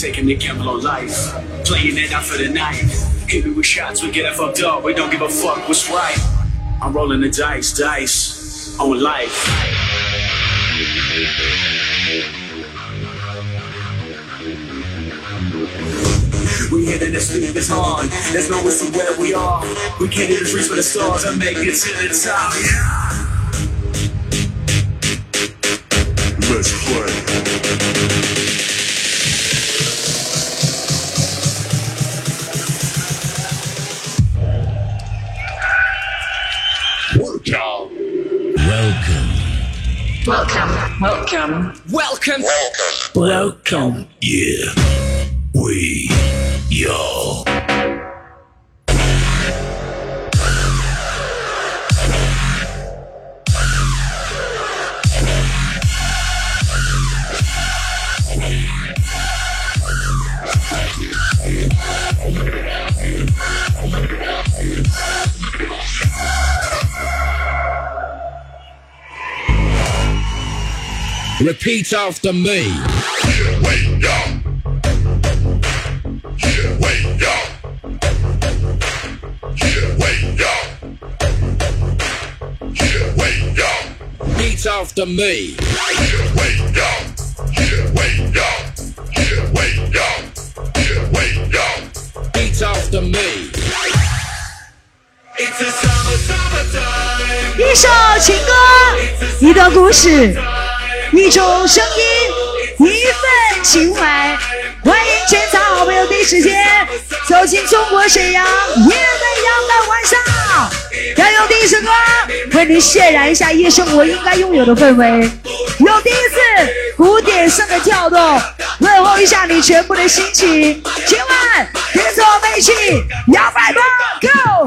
Taking the gamble on life, playing it out for the night. Hit me with shots, we get it fucked up. We don't give a fuck what's right. I'm rolling the dice, dice on life. We hitting the speed is on. There's no see where we are. We can't even reach for the stars and make it to the top. Yeah. Let's play. Welcome. Welcome. Welcome. Welcome. Yeah. We. Yo. Repeat after me. Yeah, wait, yo. Yeah, wait, yo. Yeah, wait, yo. Yeah, wait, yo. Repeat after me. Yeah, wait, yo. Yeah, wait, yo. Yeah, wait, yo. Yeah, wait, yo. Repeat after me. It's a summer, summertime. 一首情歌，一段故事，一种声音，一份情怀。欢迎全场好朋友第一时间走进中国沈阳夜未央的晚上，要用第一首歌为你渲染一下夜生活应该拥有的氛围，用第一次古典声的跳动问候一下你全部的心情。今晚跟着我们一起摇摆吧，Go！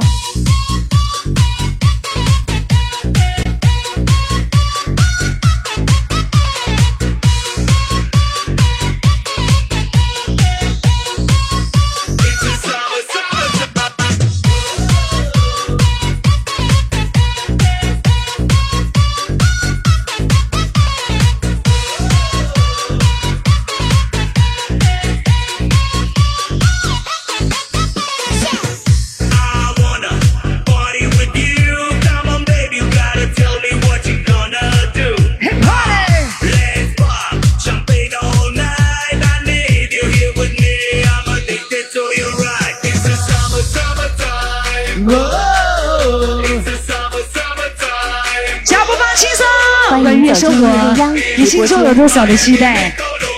生活，你心中有多少的期待？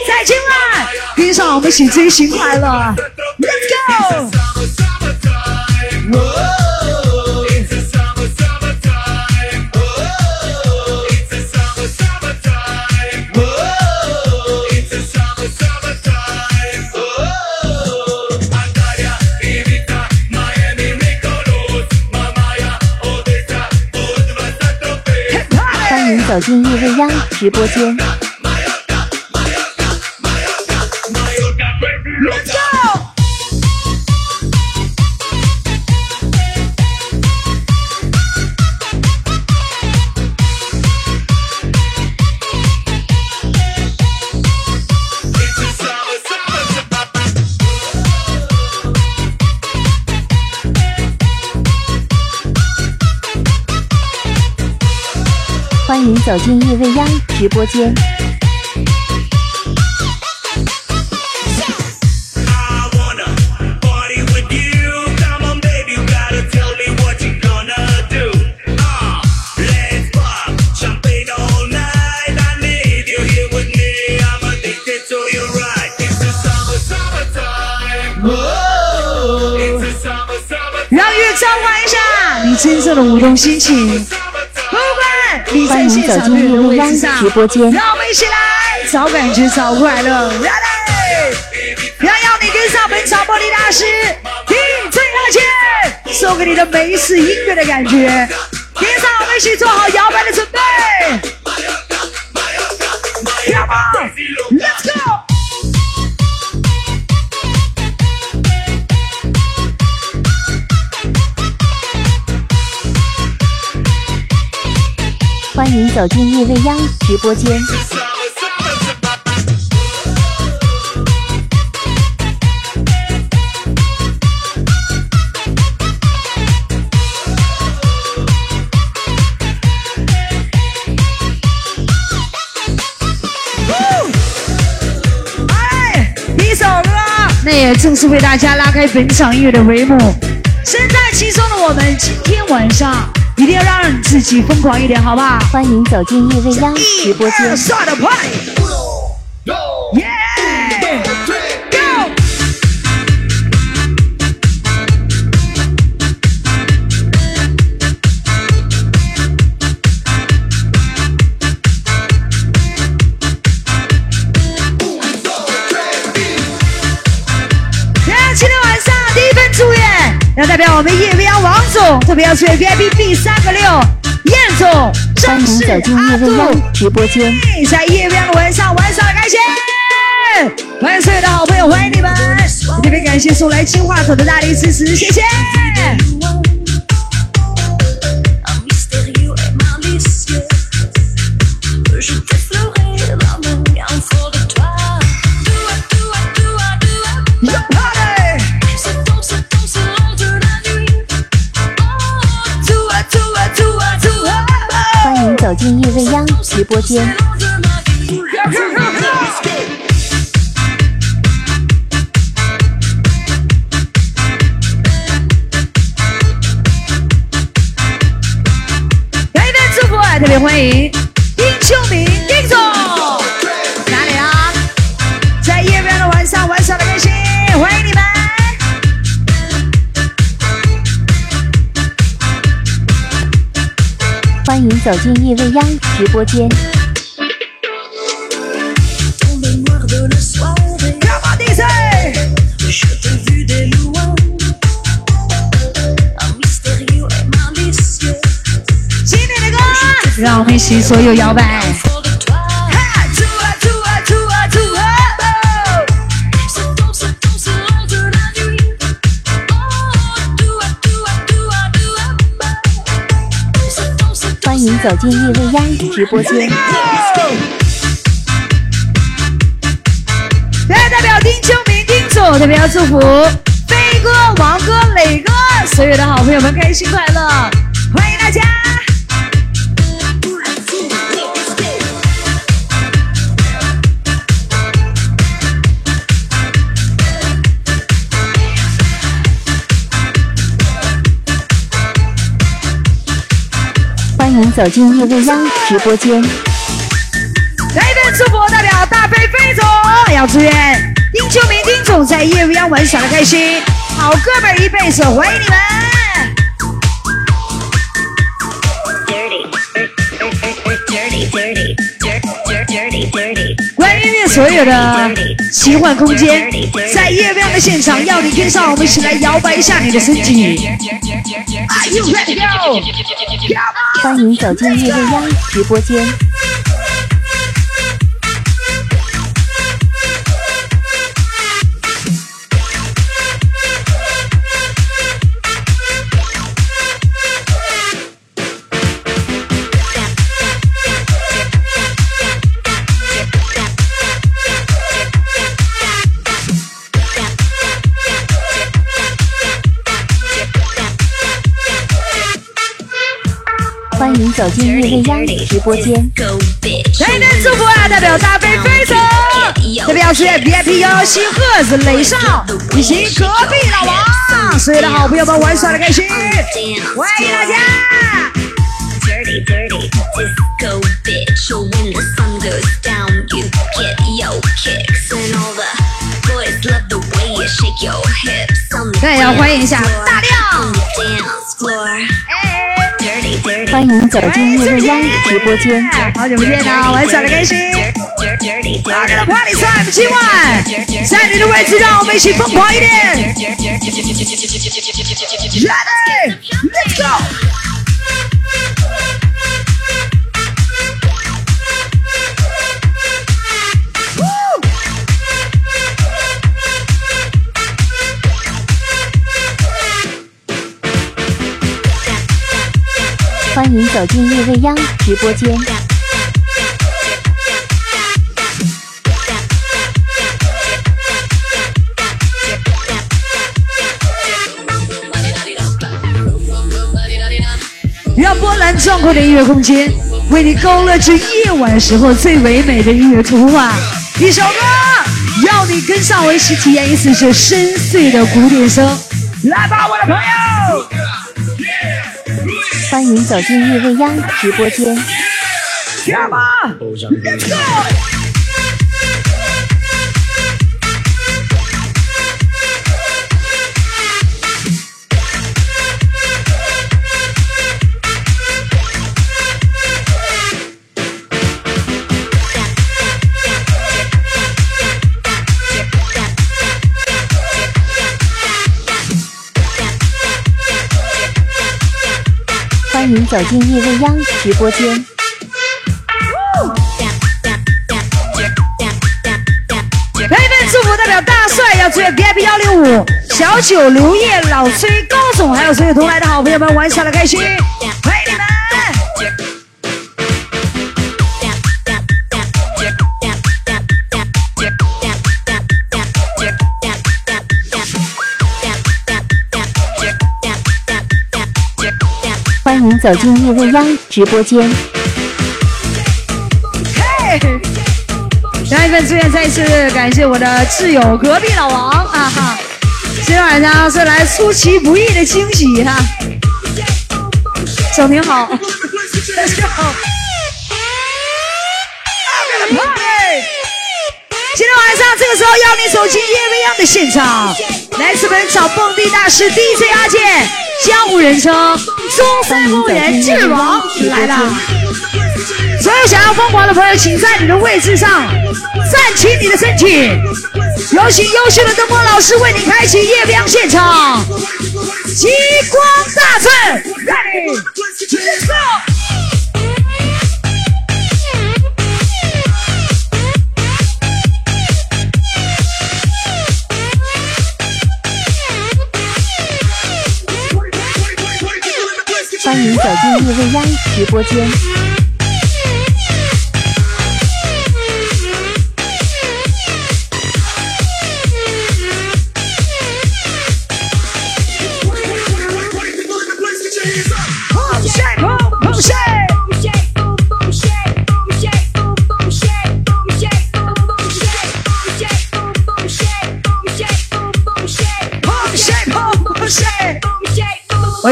在今晚，跟上我们一起追寻快乐，Let's go！走进夜未央直播间。欢迎走进夜未央直播间。让乐召唤一下你真正的舞动心情。不管你在现场的人位置上，直播间让我们一起来找感觉，找快乐。Ready！要要你跟上本场玻璃大师 DJ 大姐送给你的美式音乐的感觉。跟上我们一起做好摇摆的准备。Come on，Let's go！欢迎走进夜未央直播间。一首歌，那也正是为大家拉开本场音乐的帷幕。身在其中的我们，今天晚上。一定要让自己疯狂一点，好不好？欢迎走进夜未央直播间。特别要祝愿 VIP B 三个六燕总、欢迎正式走进阿杜。叶未央直播间。在夜边的晚上，玩耍开心！欢迎所有的好朋友，欢迎你们！特别感谢送来金话筒的大力支持，谢谢！音乐未央直播间。走进叶未央直播间。让我们一起所有摇摆。走进叶未央直播间。来代表丁秋明丁总，特别要祝福飞哥、王哥、磊哥所有的好朋友们开心快乐，欢迎大家！走进叶未央直播间。来一份祝福，代表大飞飞总，要祝愿丁秋明丁总在夜未央玩耍的开心，好哥们一辈子，欢迎你们！dirty, dirty, dirty, dirty, dirty. 关于音乐所有的奇幻空间，在夜未央的现场，要你跟上我们一起来摇摆一下你的身体。Are you ready to go? 欢迎走进叶未央直播间。走进叶未央直播间。Go bitch. 来一份祝福啊，代表大飞飞总，特别要祝愿 VIP 幺幺七赫子雷少以及隔壁老王，所有的好朋友们玩耍的开心，欢迎大家！Dirty, dirty, disco bitch. When the sun goes down, you get your kicks. And all the boys love the way you shake your hips. On the 那也要欢迎一下大亮 on dance floor. 欢迎走进叶未央直播间。好久不见呐，玩耍的开心。Party time，今晚在你的位置，让我们一起疯狂一点。Let's go。欢迎走进夜未央直播间。让波澜壮阔的音乐空间为你勾勒出夜晚时候最唯美的音乐图画。一首歌，要你跟上我一起体验一次这深邃的古典声。来吧，我的朋友！欢迎走进夜未央直播间。Let's go! 欢迎走进夜未央直播间。来一份祝福代表大帅要祝愿 VIP 幺零五小九刘烨老崔高总，还有所有同来的好朋友们玩耍的开心，欢迎走进夜未央直播间。嘿，来一份祝愿，再一次感谢我的挚友隔壁老王啊哈！今天晚上是来出其不意的惊喜哈，整挺好，大家好。今天晚上这个时候邀你走进夜未央的现场，来自本场蹦迪大师 DJ 阿健，江湖人称中山公园智王来了。所有想要疯狂的朋友，请在你的位置上站起你的身体。有请优秀的灯光老师为你开启夜光现场，极光大阵，ready，走欢迎走进叶未央直播间。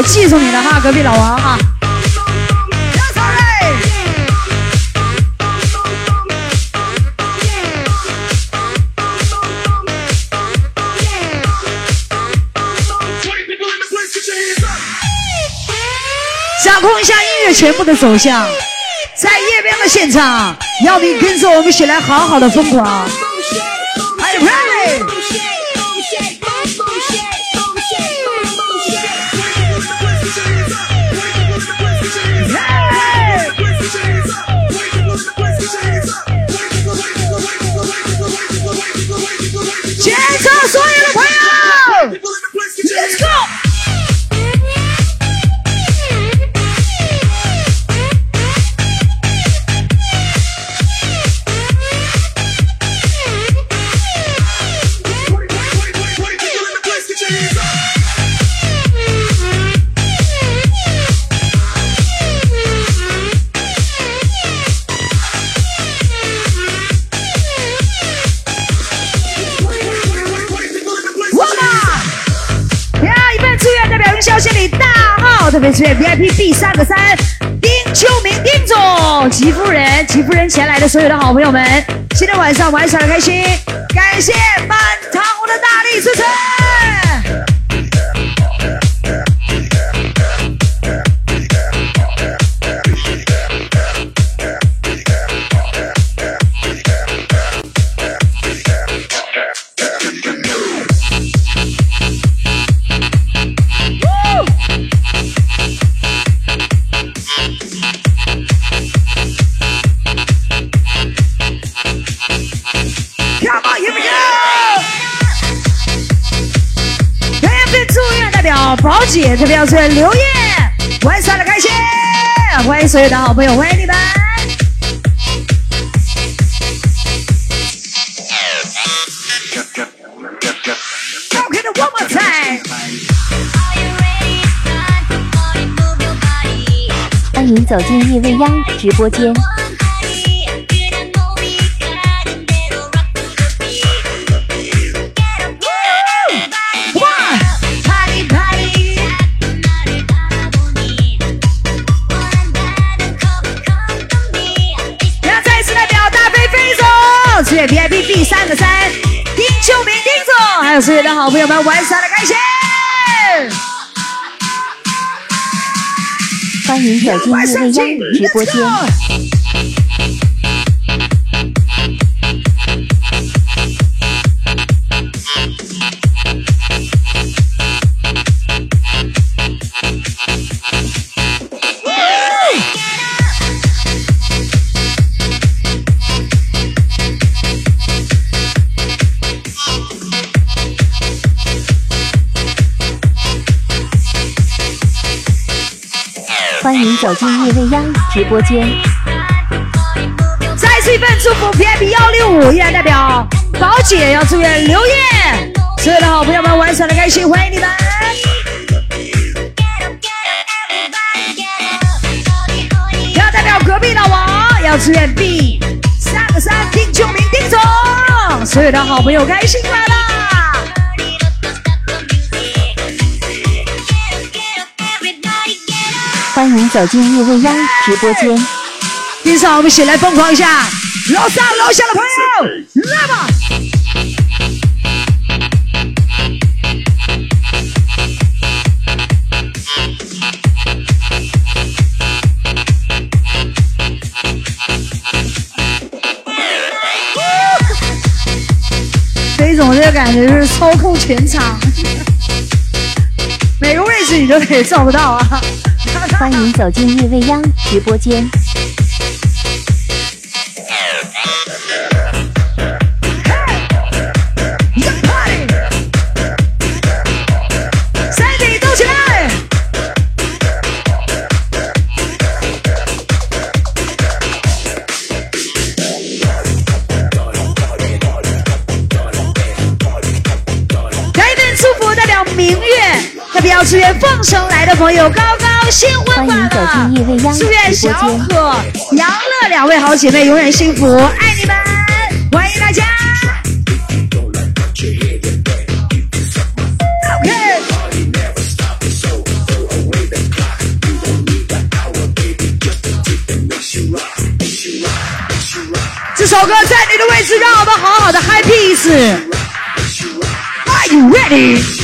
我记住你了哈，隔壁老王哈！掌控一下音乐全部的走向，在夜边的现场，要你跟着我们一起来好好的疯狂。别祝愿 VIP B 三个三丁秋明丁总、吉夫人、吉夫人前来的所有的好朋友们，今天晚上玩耍的开心，感谢满堂红的大力支持。姐，特别要祝愿刘烨玩耍的开心，欢迎所有的好朋友，欢迎你们！Okay, the one more time。欢迎走进夜未央直播间。支援 VIP B 三个三，丁秋明丁总，还有所有的好朋友们，玩耍的开心。欢迎走进木未央直播间。欢迎走进夜未央直播间。再次一份祝福，VIP 幺六五依然代表宝姐要祝愿刘烨，所有的好朋友们玩耍的开心，欢迎你们。要代表隔壁老王要祝愿 B 三个三丁秋明丁总，所有的好朋友开心快乐。欢迎走进夜未央直播间。今上我们一起来疯狂一下，楼上楼下的朋友，来吧！这种这个感觉就是操控全场，每个位置你都得照不到啊！欢迎走进夜未央直播间。身体动起来！来一份祝福，代表明月，代表祝愿凤城来的朋友高高欢迎走欢快乐进夜未央直祝愿小播间。可、杨乐两位好姐妹永远幸福，爱你们！欢迎大家。OK。这首歌在你的位置，让我们好好的 high peace。Are you ready？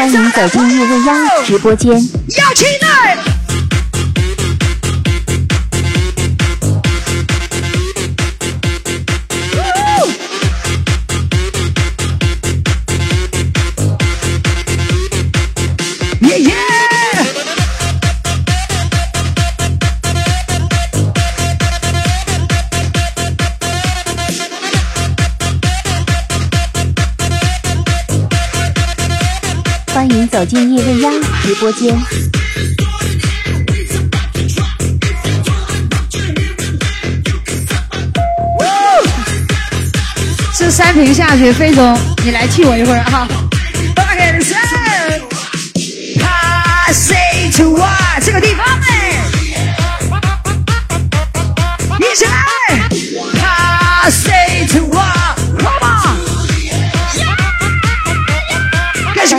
欢迎走进叶未央直播间。要起来！欢迎走进夜未央直播间。这三瓶下去，飞总，你来替我一会儿哈！OK，listen，他 say to what 这个地方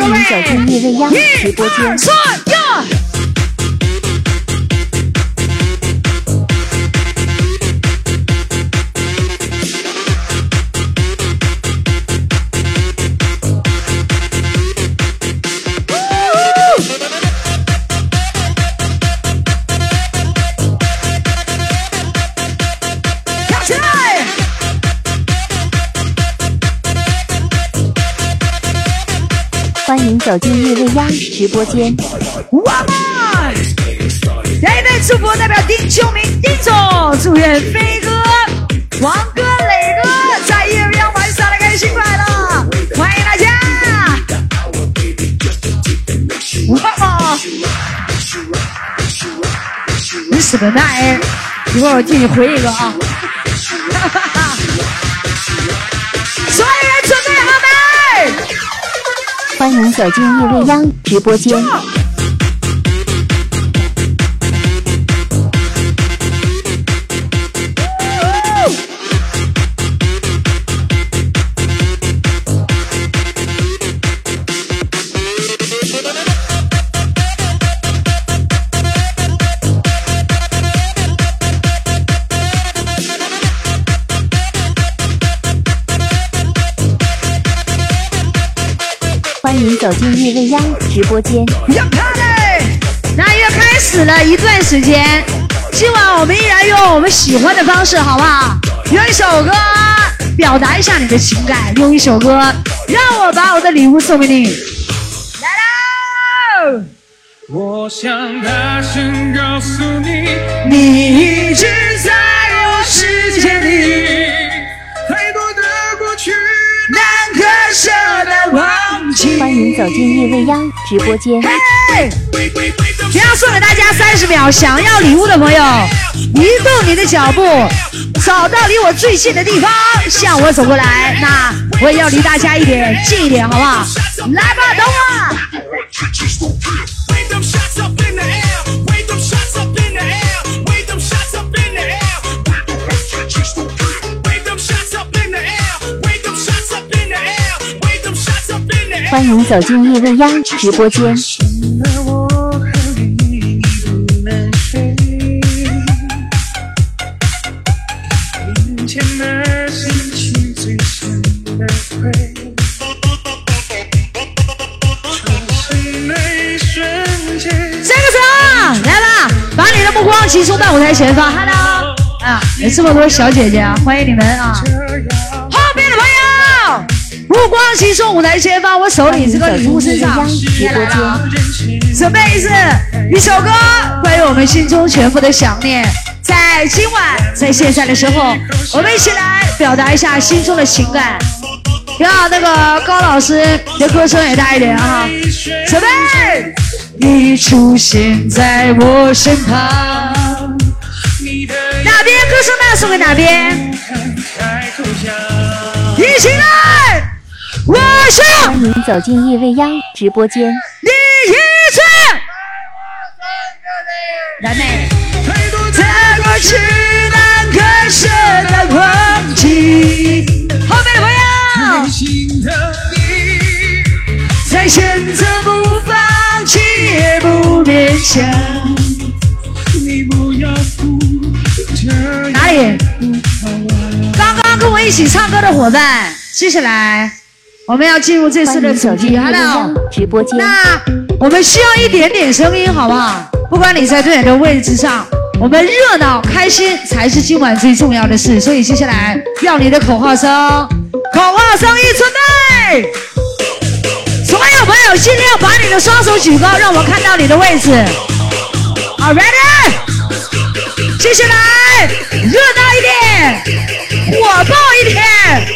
欢迎走进夜未央直播间。走进夜未央直播间。One more！来一份祝福，代表丁秋明丁总，祝愿飞哥、王哥、磊哥在夜未央玩耍的开心快乐，欢迎大家！One more！你死个奶！一会儿我替你回一个啊！欢迎走进夜未央直播间。直播间。要看嘞！那又开始了一段时间，今晚我们依然用我们喜欢的方式，好不好？用一首歌表达一下你的情感，用一首歌让我把我的礼物送给你。来喽！我想大声告诉你，你一直在我世界里，太多的过去。难割舍的忘记。欢迎走进夜未央直播间。嘿，这样送给大家三十秒，想要礼物的朋友，移动你的脚步，找到离我最近的地方，向我走过来。那我也要离大家一点近一点，好不好？来吧，等我。欢迎走进夜未央直播间。那我和你不能睡，眼前的心情最深的灰，转身的一瞬间。这个时候，来吧，把你的目光集中到舞台前方。Hello，啊，有这么多小姐姐啊，欢迎你们啊！不，光集中舞台前方，我手里这个礼物身上进夜未央直播来了。间。准备一次一首歌，关于我们心中全部的想念。在今晚，在现在的时候，我们一起来表达一下心中的情感。让那个高老师的歌声也大一点啊！准备，你出现在我身旁。哪边歌声大，送给哪边。一起来，我是欢迎走进夜未央直播间。你一次。来妹。这过去难割舍的忘记。后面的朋友，心的你，再选择不放弃，也不勉强。你不要哭，这样哪里？刚刚跟我一起唱歌的伙伴，接下来我们要进入这次的主题。Hello，直播间。那我们需要一点点声音，好不好？不管你在多远的位置上，我们热闹开心才是今晚最重要的事。所以接下来要你的口号声，口号声一准备。所有朋友尽量把你的双手举高，让我看到你的位置。好，ready？接下来热闹一点，火爆一点。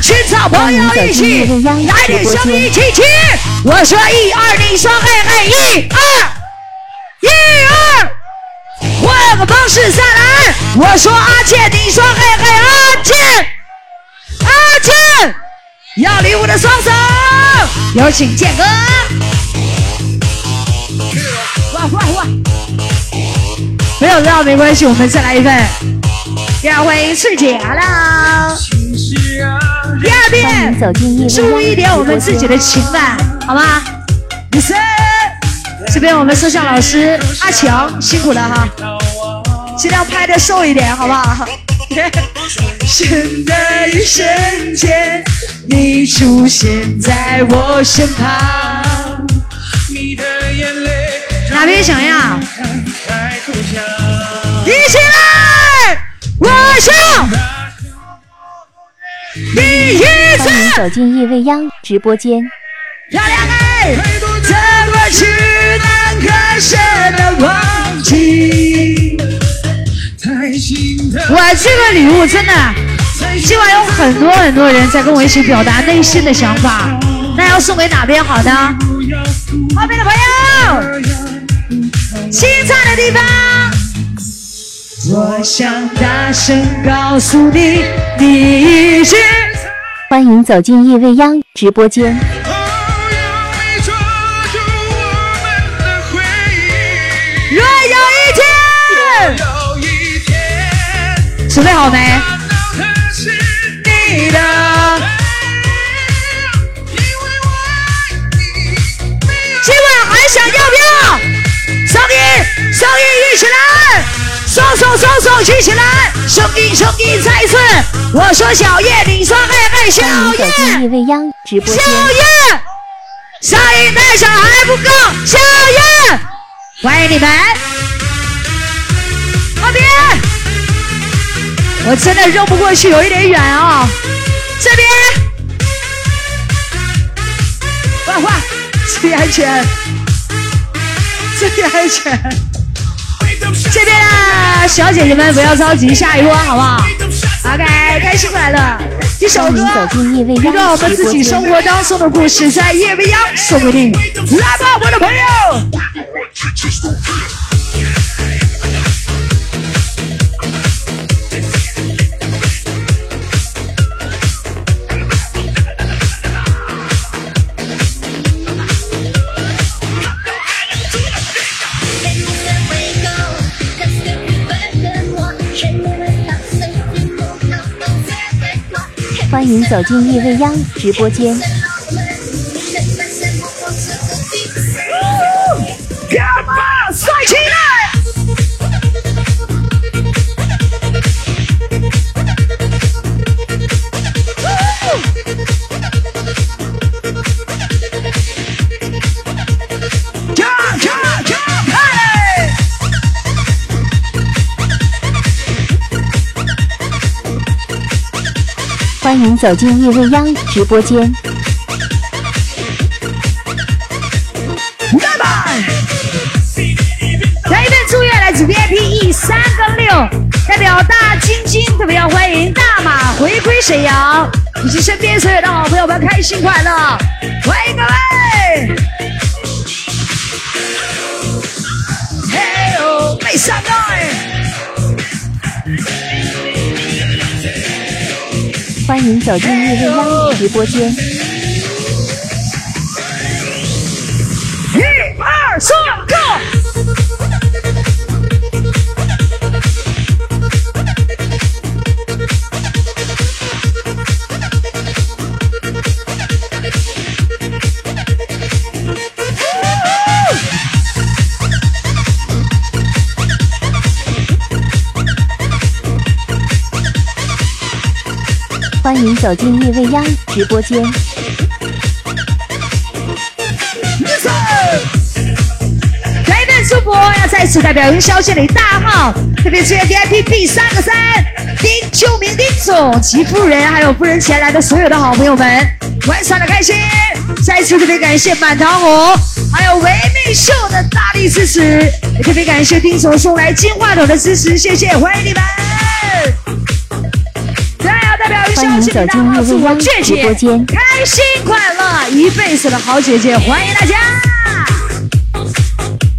Let's go！群草朋友一起来点声音，起亲！我说一二，你说嘿嘿，一二，一二，换个方式再来。我说阿健，你说嘿嘿，阿健，阿健，要礼物的双手，有请健哥。哇哇哇！没有到没关系，我们再来一份。第二欢迎翠姐哈喽。第二遍注未央直播意一点我们自己。的情感，好吗？女生，这边我们摄像老师阿强辛苦了哈，尽量拍的瘦一点，好不好？神的一瞬间，你出现在我身旁。哪边想要？一起来！我想第一次欢迎走进夜未央直播间。漂亮哎！去难割舍的忘记。我这个礼物真的，今晚有很多很多人在跟我一起表达内心的想法，那要送给哪边好呢？后面的朋友，精彩的地方。我想大声告诉你，你一直。欢迎走进夜未央直播间。若有一天，有一天，准备好没？他是你的。今晚还想要不要？声音，声音一起来！双手双手举起来，兄弟兄弟再一次，我说小叶，你说嘿嘿，小叶，夜未央直播小间。叶，声音太小还不够，小叶，欢迎你们，阿边，我真的绕不过去，有一点远哦，这边，换换，注意安全，注意安全。这边的小姐姐们不要着急，下一波好不好？OK，开心快乐，一首歌，一个我们自己。生活当中的故事，在夜未央送给你，来吧，我的朋友。您走进夜未央直播间。欢迎走进夜未央直播间。拜拜！来一份祝愿，来自 VIP E 三跟六，代表大晶晶，特别要欢迎大马回归沈阳，以及身边所有的好朋友们，开心快乐，欢迎各位！嘿哦，没想到欢迎走进夜未央直播间。欢迎走进夜未央直播间。Listen！来一份祝福，要再次代表云霄县里大号，特别是 VIP B 三个三丁秋明丁总及夫人，还有夫人前来的所有的好朋友们，玩耍的开心。再次特别感谢满堂红，还有维密秀的大力支持，特别感谢丁总送来金话筒的支持，谢谢，欢迎你们！代表云霄县里大号，祝我倔姐开心快乐一辈子的好姐姐，欢迎大家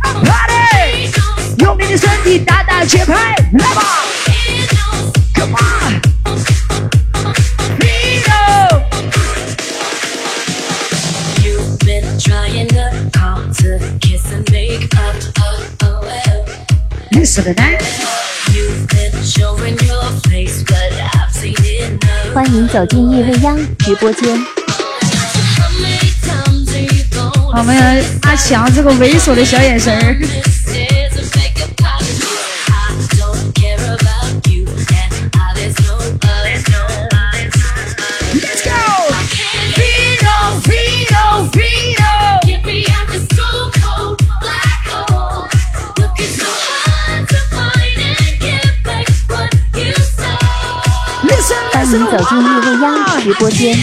！Party，用你的身体打打节拍，来吧！Come been trying to call 欢迎走进夜未央直播间。我们阿强这个猥琐的小眼神儿。欢迎走进叶未央直播间。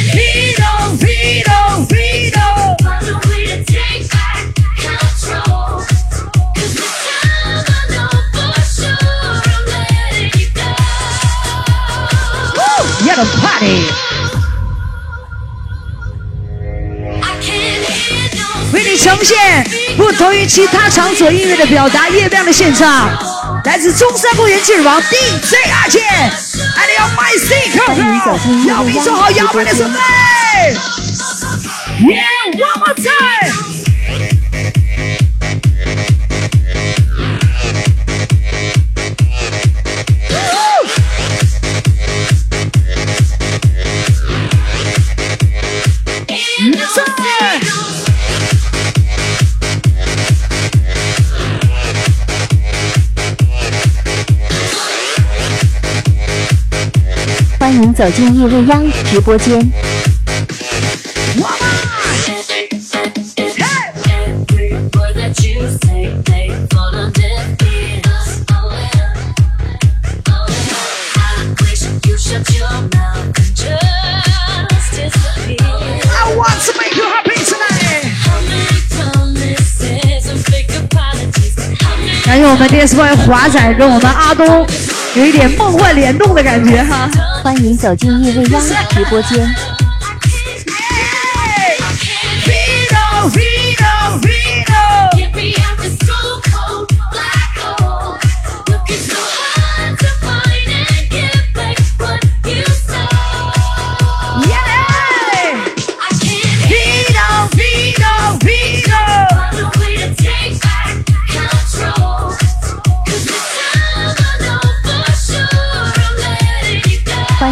为你呈现不同于其他场所音乐的表达，夜亮的现场，来自中山公园劲王 DJ 阿健。我是小兵做好摇摆的准备耶我们在欢迎走进夜未央直播间，感谢我们 DXY 华仔跟我们阿东有一点梦幻联动的感觉哈。欢迎走进夜未央直播间。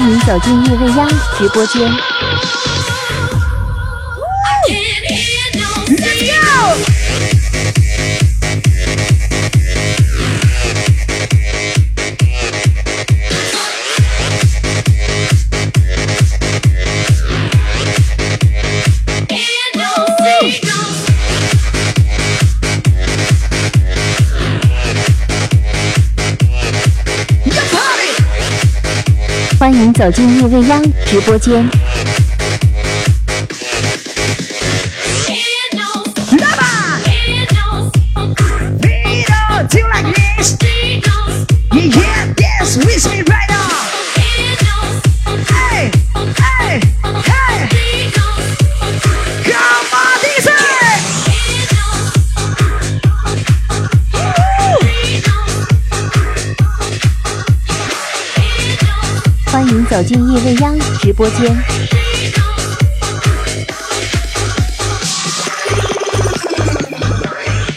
您走进夜未央直播间。欢迎走进夜未央直播间。欢迎走进夜未央直播间。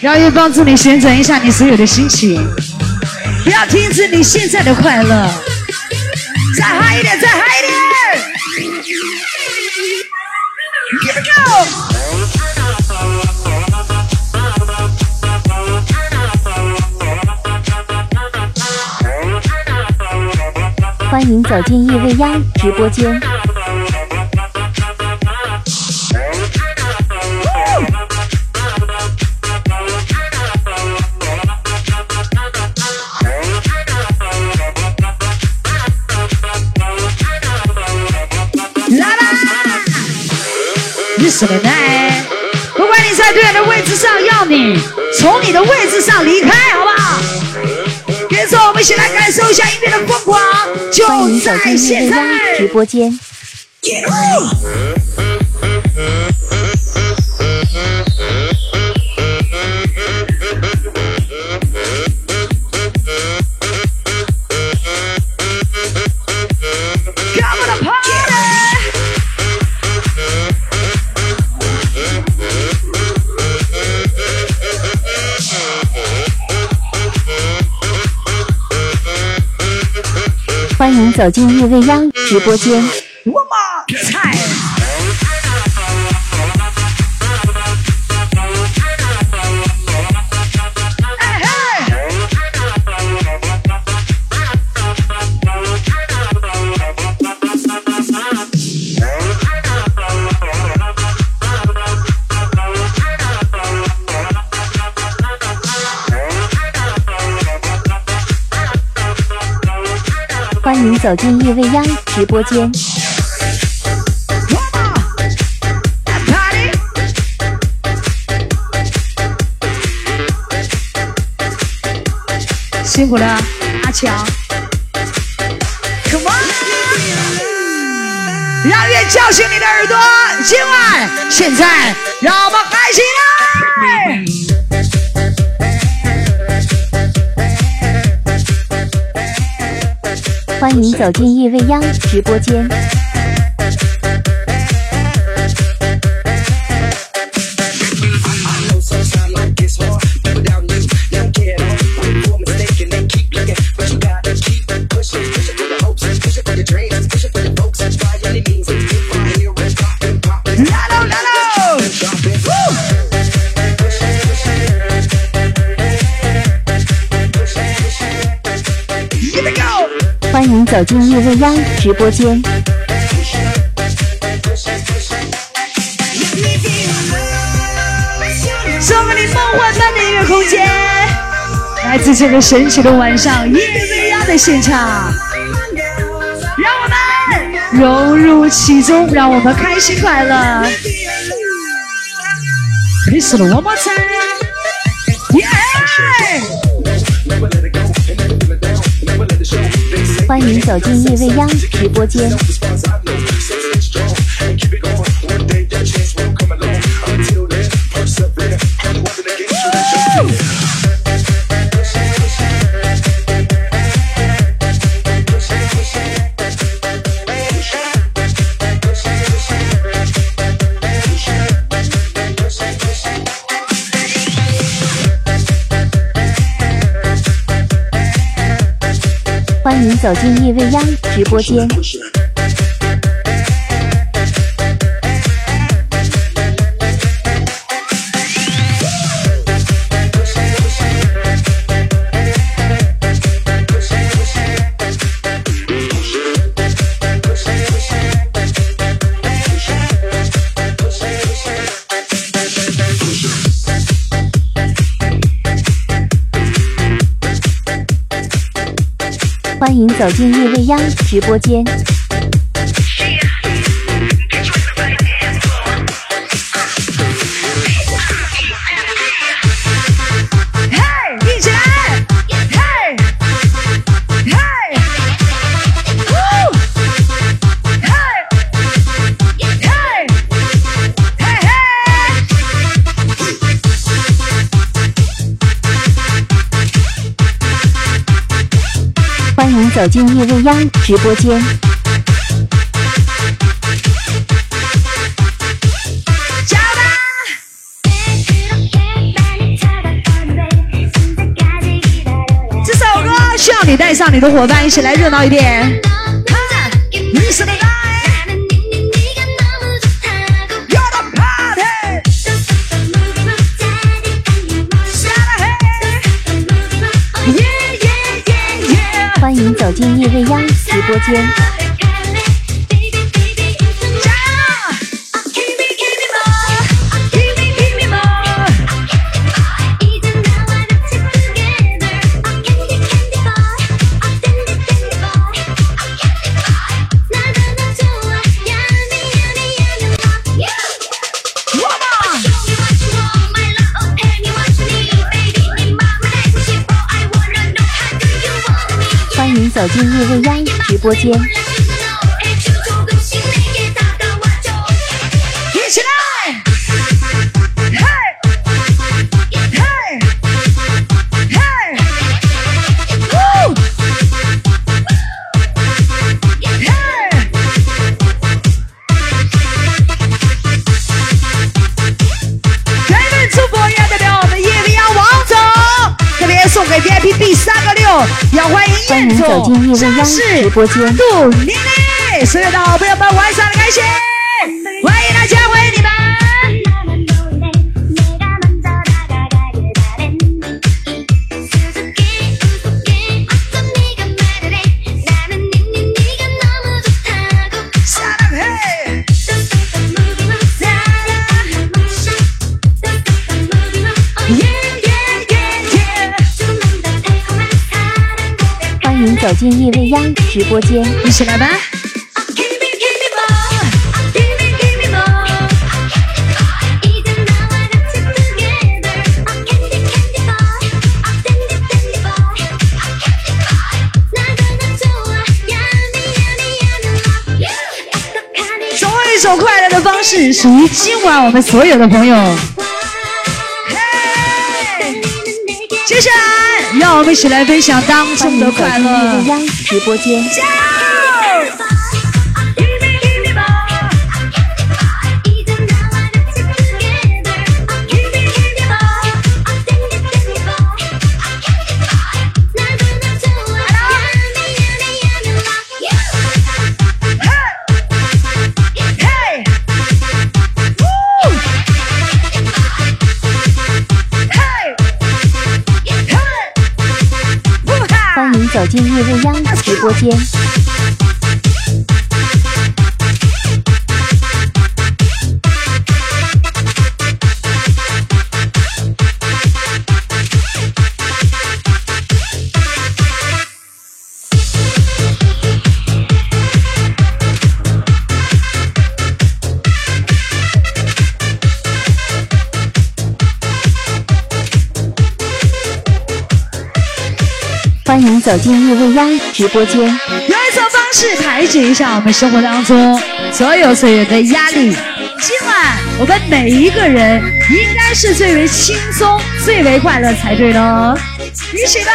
让乐帮助你旋转一下你所有的心情，不要停止你现在的快乐。再嗨一点，再嗨欢迎走进夜未央直播间。来啦！Listen tonight，不管你在多远的位置上，要你从你的位置上离开，好不好？一起来感受一下音乐的疯狂，欢就迎走在现未央直在！播间。走进叶未央直播间，我妈。欢迎走进夜未央直播间。辛苦了，阿强。Come on！让月叫醒你的耳朵，今晚现在让我们嗨起来！欢迎走进夜未央直播间。走进叶未央直播间。送给你梦幻般的音乐空间，来自这个神奇的晚上，夜未央的现场，让我们融入其中，让我们开心快乐。Please one more time，耶！欢迎走进夜未央直播间。欢迎走进夜未央直播间。迎走进夜未央直播间。走进叶未央直播间。这首歌需要你带上你的伙伴一起来热闹一点。看，你是的进夜未央直播间。进叶未央直播间。要欢迎欢迎走直播间。杜丽丽，所有的好朋友们晚上的开心，欢迎大家，欢迎你们。走进夜未央直播间。一起来吧。总有一种快乐的方式，属于今晚我们所有的朋友。嘿接下来，让我们一起来分享当中的快乐。直播间。进入未央直播间。走进叶未央直播间。用一种方式排解一下我们生活当中所有所有的压力。今晚我们每一个人应该是最为轻松、最为快乐才对的哦，一起吧！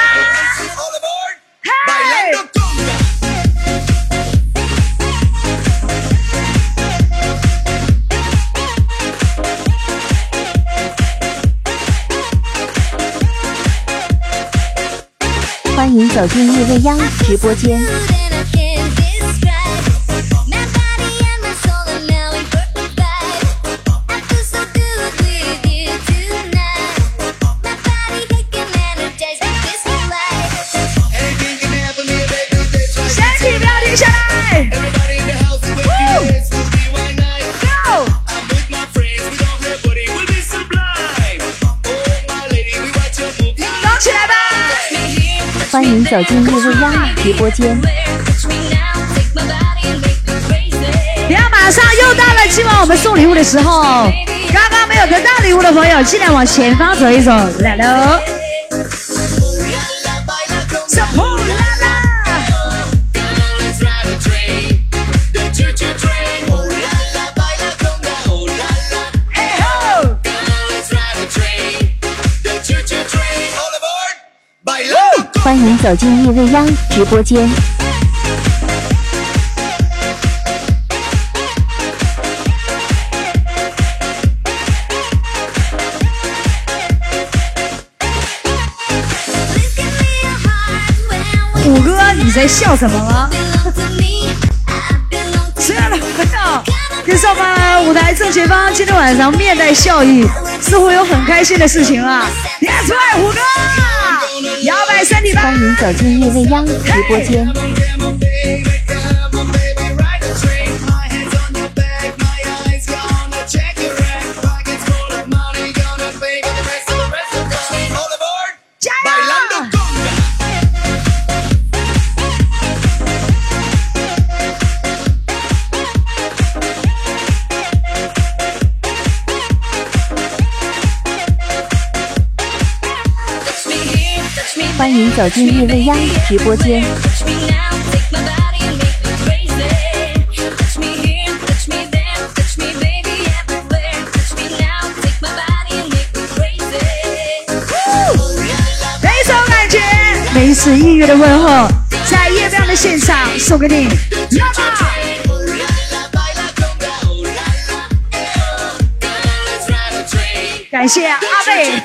走进夜未央直播间。迎走进夜未央直播间。不要马上又到了今晚我们送礼物的时候，刚刚没有得到礼物的朋友，尽量往前方走一走，来喽！走进夜未央直播间。虎哥，你在笑什么了？亲爱的朋友，跟上吧，舞台正前方，今天晚上面带笑意，似乎有很开心的事情啊。Yes 帅虎哥，欢迎走进夜未央直播间。欢迎走进夜未央直播间。每一种感觉，每一次音乐的问候，在夜亮的现场送给你，感谢阿贝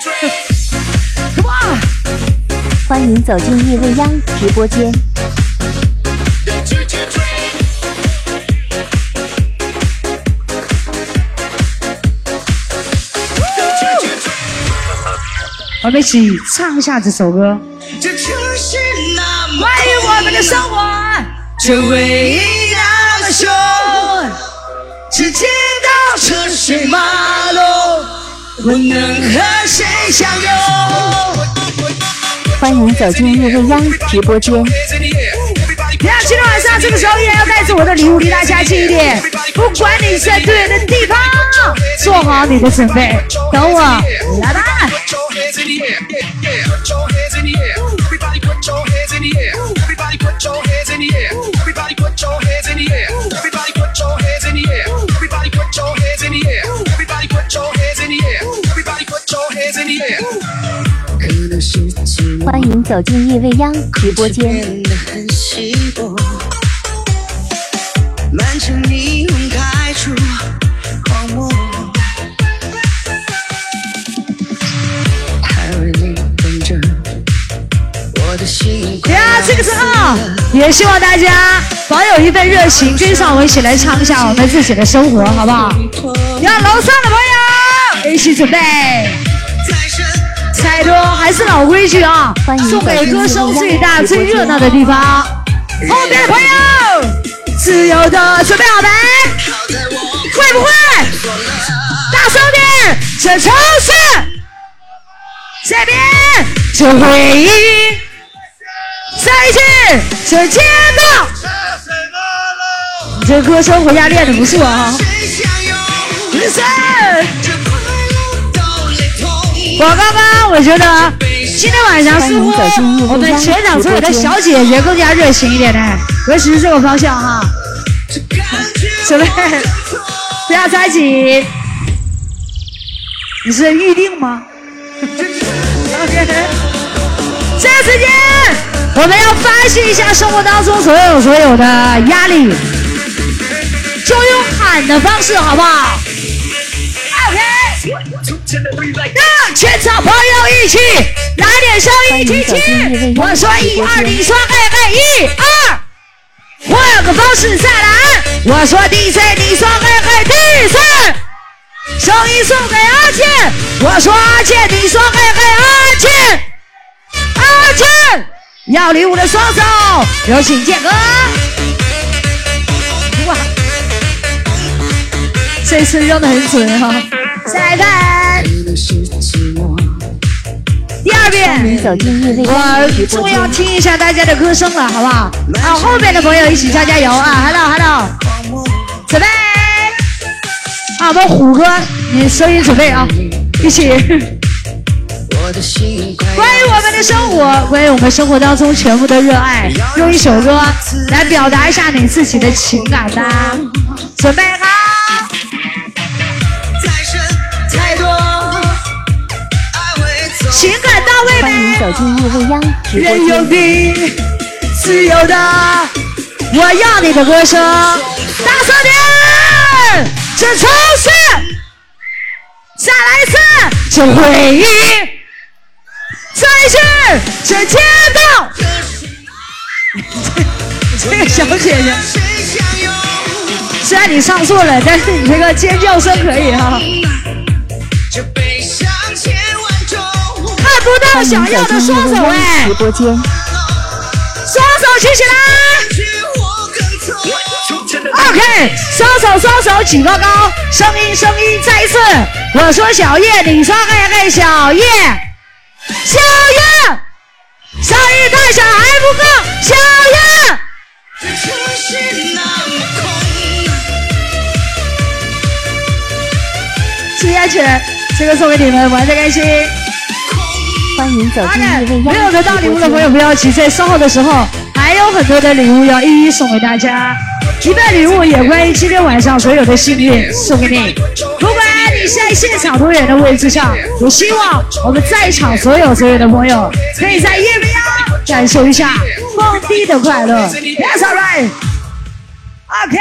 欢迎走进夜未央直播间。我们一起唱一下这首歌。关于我们的生活，这回忆那么凶，只知道车水马龙，不能和谁相拥。走进夜未央直播间。那今天晚上这个时候依然要带着我的礼物离大家近一点，不管你在对的地方，做好你的准备，等我来吧。欢迎走进夜未央直播间。呀，这个时候也希望大家保有一份热情，跟上我一起来唱一下我们自己的生活，好不好？要楼上的朋友一起准备。还还是老规矩啊，送给歌声最大、最热闹的地方。后边的朋友，自由的准备好没？会不会？大声点！这城市，这边，这回忆，再见，这街道。你这歌声回家练的不错啊。Listen。我刚刚我觉得今天晚上似乎我们全场所有的小姐姐更加热情一点呢，尤其是这个方向哈。准备，不要着急。你是预定吗？这时间我们要发泄一下生活当中所有所有的压力，就用喊的方式，好不好。让全场朋友一起来点声音听听。我说一二，你说嘿嘿，一二。换个方式再来。我说 DJ，你说嘿嘿，第三。声音送给阿健。我说阿健，你说嘿嘿，阿健。阿健，要礼物的双手，有请健哥。哇，这次扔的很准哈。再来看第二遍，我终于要听一下大家的歌声了，好不好？啊，后面的朋友一起加加油啊！Hello，Hello，准备。啊，我们虎哥，你声音准备啊，一起。关于我们的生活，关于我们生活当中全部的热爱，用一首歌来表达一下你自己的情感吧。准备好。走进夜未央直播间。自由的，我要你的歌声，大声点！这城市，再来一次，这回忆，再一次，这街道。这个小姐姐，虽然你上错了，但是你这个尖叫声可以哈。看不到想要的双手哎！直播间，双手举起来。OK，双手双手举高高，声音声音再一次。我说小叶，你说嘿嘿小叶，小叶，声音太小还不够，小叶。接下去，这个送给你们，玩的开心。欢迎走进夜未央。没有得到礼物的朋友不要急，在稍后的时候还有很多的礼物要一一送给大家。一份礼物也关于今天晚上所有的幸运送给你。不管你在现场多远的位置上，我希望我们在场所有所有的朋友可以在夜未央感受一下蹦迪的快乐。That's right. OK.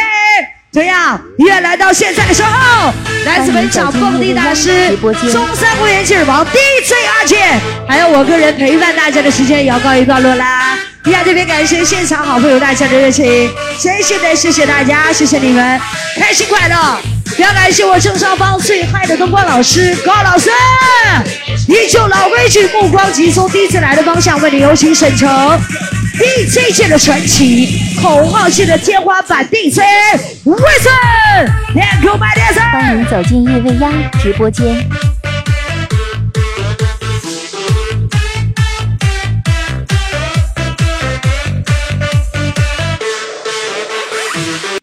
这样，音乐来到现在的时候，来自本场蹦迪大师中山公园劲儿王 DJ 阿健，还有我个人陪伴大家的时间也要告一段落啦。一下这边感谢现场好朋友大家的热情，真心的谢谢大家，谢谢你们，开心快乐。也要感谢我正上方最嗨的灯光老师高老师，依旧老规矩，目光集中，第一次来的方向为你有请沈城。DJ 界的传奇，口号界的天花板 DJ Wilson，连口麦电声。欢迎走进夜未央直播间。